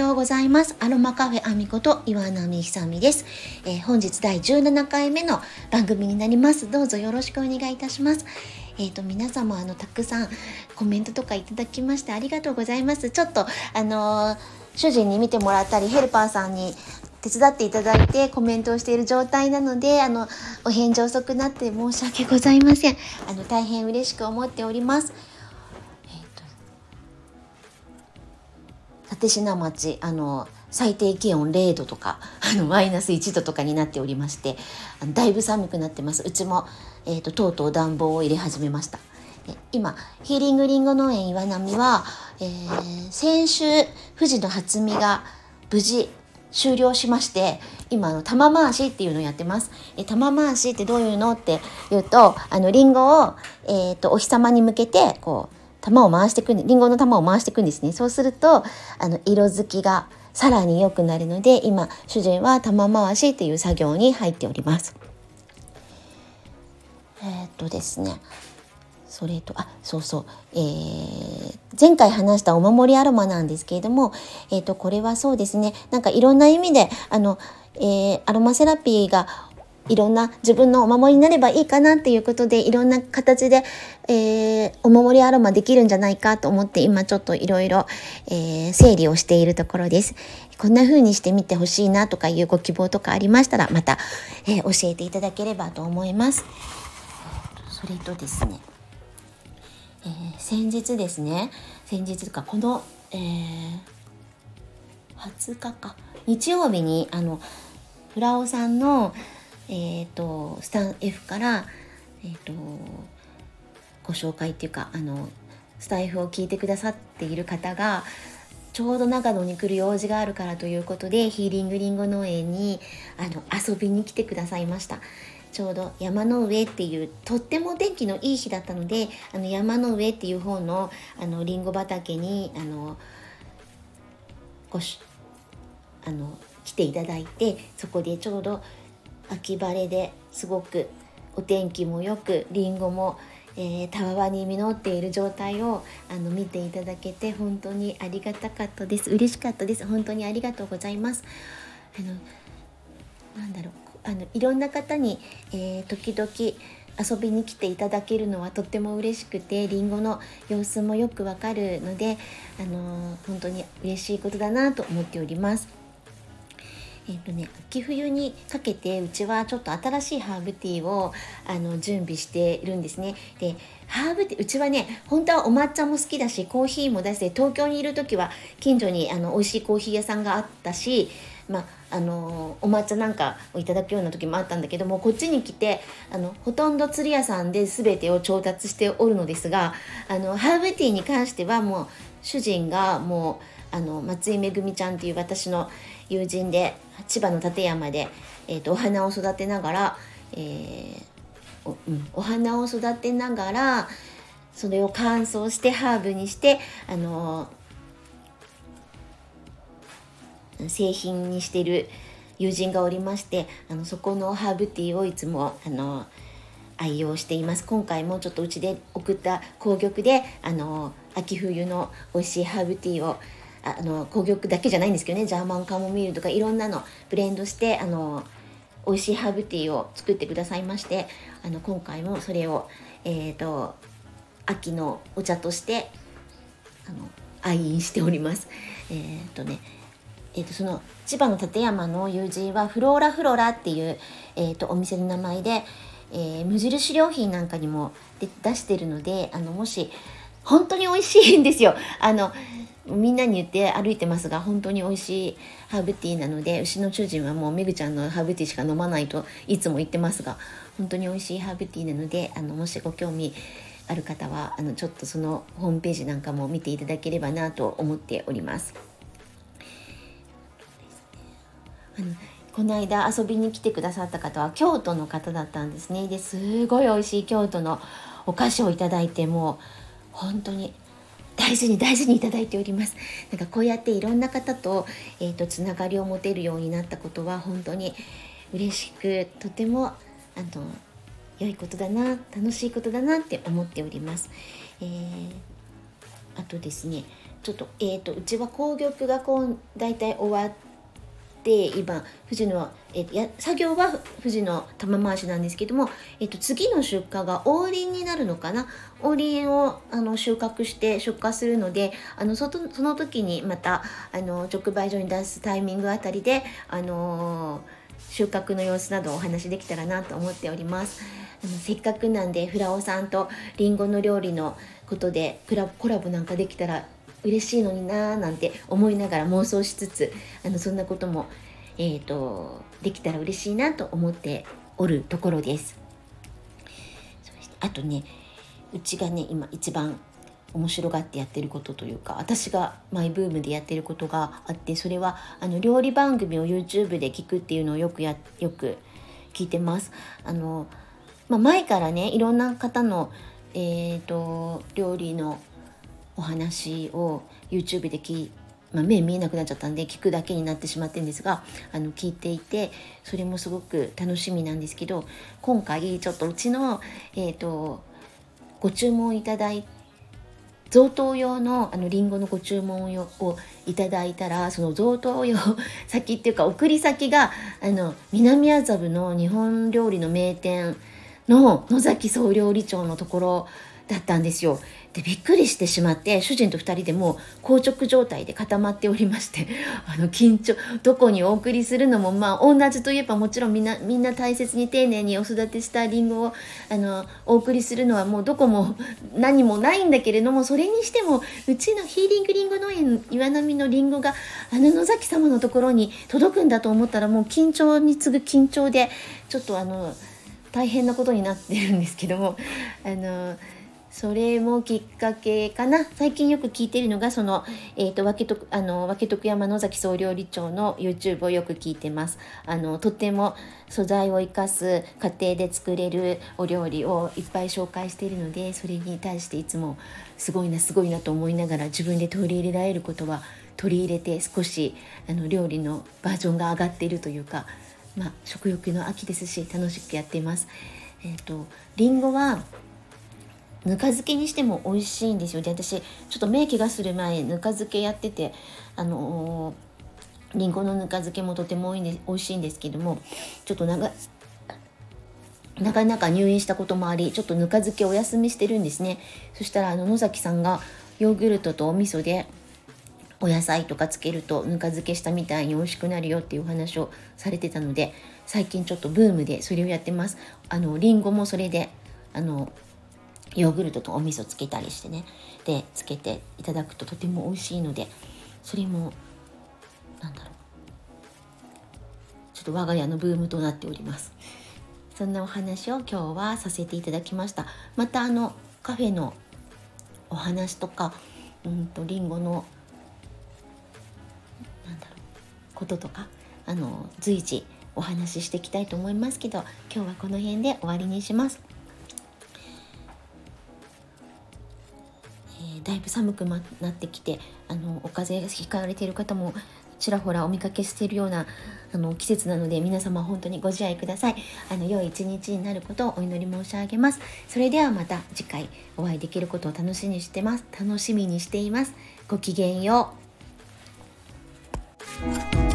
ようございます。アロマカフェアミこと岩波ひさみです、えー、本日第17回目の番組になります。どうぞよろしくお願いいたします。えっ、ー、と、皆様、あの、たくさんコメントとかいただきましてありがとうございます。ちょっと、あのー、主人に見てもらったり、ヘルパーさんに手伝っていただいてコメントをしている状態なので、あの、お返事遅くなって申し訳ございません。あの、大変嬉しく思っております。立科町あの最低気温0度とか あのマイナス1度とかになっておりましてだいぶ寒くなってますうちも、えーと、とうとう暖房を入れ始めました今ヒーリングリンゴ農園岩波は、えー、先週富士の初見が無事終了しまして今の玉回しっていうのをやってます。え玉回しってどういうのって言うとあのリンゴを、えーとお日様に向けてこう玉を回していくんでリンゴの玉を回していくんですね。そうするとあの色づきがさらに良くなるので今主人は玉回しっていう作業に入っております。えー、っとですね。それとあそうそう、えー、前回話したお守りアロマなんですけれども、えー、とこれはそうですね。なんかいろんな意味であの、えー、アロマセラピーがいろんな自分のお守りになればいいかなっていうことでいろんな形で、えー、お守りアロマできるんじゃないかと思って今ちょっといろいろ整理をしているところです。こんな風にしてみてほしいなとかいうご希望とかありましたらまた、えー、教えていただければと思います。それとですね、えー、先日ですね先日とかこの、えー、20日か日曜日にあのフラオさんのえーと、スタン F から、えーと、ご紹介っていうかあのスタイフを聞いてくださっている方がちょうど長野に来る用事があるからということでヒーリングリンゴ農園にあの遊びに来てくださいました。ちょうど山の上っていうとっても天気のいい日だったのであの山の上っていう方のあのリンゴ畑にあのごしあの来ていただいてそこでちょうど秋晴れですごくお天気もよくりんごも、えー、たわわに実っている状態をあの見ていただけて本当にありがたかったです。嬉しかったです。本当にありがとうございます。あのなんだろう。あのいろんな方に、えー、時々遊びに来ていただけるのはとっても嬉しくてりんごの様子もよくわかるので、あのー、本当に嬉しいことだなと思っております。えっ、とね秋冬にかけてうちはちょっと新しいハーブティーをあの準備しているんですね。でハーブティーうちはね本当はお抹茶も好きだしコーヒーも出して東京にいる時は近所にあの美味しいコーヒー屋さんがあったしま、あのお抹茶なんかをいただくような時もあったんだけどもこっちに来てあのほとんど釣り屋さんで全てを調達しておるのですがあのハーブティーに関してはもう主人がもうあの松井めぐみちゃんっていう私の友人で千葉の館山で、えーと、お花を育てながら、えー、おうん、お花を育てながらそれを乾燥してハーブにしてあのー、製品にしてる友人がおりましてあのそこのハーブティーをいつもあの愛用しています。今回もちょっとうちで送った紅玉であの秋冬の美味しいハーブティーをあの紅玉だけじゃないんですけどねジャーマンカモミールとかいろんなのブレンドしてあの美味しいハーブティーを作ってくださいましてあの今回もそれを、えーと、秋のお茶としてあの愛飲しております。えっ、ー、とねえーと、その千葉の館山の友人はフローラフローラっていう、えーと、お店の名前で、えー、無印良品なんかにも出してるのであのもし本当に美味しいんですよ。あのみんなに言って歩いてますが本当に美味しいハーブティーなので牛の主人はもうめぐちゃんのハーブティーしか飲まないといつも言ってますが本当に美味しいハーブティーなのであのもしご興味ある方はあのちょっとそのホームページなんかも見ていただければなと思っております。あのこの間遊びに来てくださった方は京都の方だったんですねですごい美味しい京都のお菓子をいただいても本当に大事に大事にいただいております。なんかこうやっていろんな方と,、えーと、つながりを持てるようになったことは本当に嬉しくとてもあの良いことだな楽しいことだなって思っております、えー、あとですねちょっと,、えーと、うちは紅玉がこう大体終わって今富士の、えー、や作業は富士の玉回しなんですけども、えーと、次の出荷が王林になるのかな？王林をあの収穫して出荷するのであのそその時にまたあの直売所に出すタイミングあたりであの収穫の様子などお話できたらなと思っております。あのせっかくなんでフラオさんとりんごの料理のことでコラボなんかできたら嬉しいのになーなんて思いながら妄想しつつあのそんなことも、えーと、できたら嬉しいなと思っておるところです。そしてあとねうちがね今一番面白がってやってることというか私がマイブームでやってることがあってそれはあの料理番組を YouTube で聞くっていうのをよくやよく聞いてます。あのまあ、前からねいろんな方の、えーと料理のお話を YouTube で聞いまあ、目見えなくなっちゃったんで聞くだけになってしまってるんですがあの聞いていてそれもすごく楽しみなんですけど今回ちょっとうちの、えーと、ご注文いただい贈答用のあのリンゴのご注文をいただいたらその贈答用先っていうか送り先があの南麻布の日本料理の名店の野崎総料理長のところだったんですよ。でびっくりしてしまって主人と2人でも硬直状態で固まっておりまして あの緊張どこにお送りするのもまあ同じといえばもちろんみんなみんな大切に丁寧にお育てしたりんごをあのお送りするのはもうどこも何もないんだけれどもそれにしてもうちのヒーリングリンゴ農園岩波のりんごがあの野崎様のところに届くんだと思ったらもう緊張に次ぐ緊張でちょっとあの大変なことになってるんですけどもあのそれもきっかけかな最近よく聞いているのがその、えーと、分けとあの分け徳山野崎総料理長の YouTube をよく聞いてますあのとても素材を生かす家庭で作れるお料理をいっぱい紹介しているのでそれに対していつもすごいなすごいなと思いながら自分で取り入れられることは取り入れて少しあの料理のバージョンが上がっているというか、まあ、食欲の秋ですし楽しくやっています。えーと、とリンゴはぬか漬けにしても美味しいんですよ。で私ちょっと目怪我する前ぬか漬けやっててあのー、りんごのぬか漬けもとても美味しいんですけどもちょっと長なかなか入院したこともありちょっとぬか漬けお休みしてるんですね。そしたらあの野崎さんがヨーグルトとお味噌でお野菜とかつけるとぬか漬けしたみたいに美味しくなるよっていうお話をされてたので最近ちょっとブームでそれをやってます。あのりんごもそれであのヨーグルトとお味噌つけたりしてね。でつけていただくととても美味しいのでそれもなんだろう。ちょっと我が家のブームとなっております。そんなお話を今日はさせていただきました。またあのカフェのお話とかうんとりんごのなんだろうこととかあの随時お話ししていきたいと思いますけど今日はこの辺で終わりにします。だいぶ寒くなってきてあのお風邪ひかれている方もちらほらお見かけしているようなあの季節なので皆様本当にご自愛ください。あの良い一日になることをお祈り申し上げます。それではまた次回お会いできることを楽しみにしてます。楽しみにしています。ごきげんよう。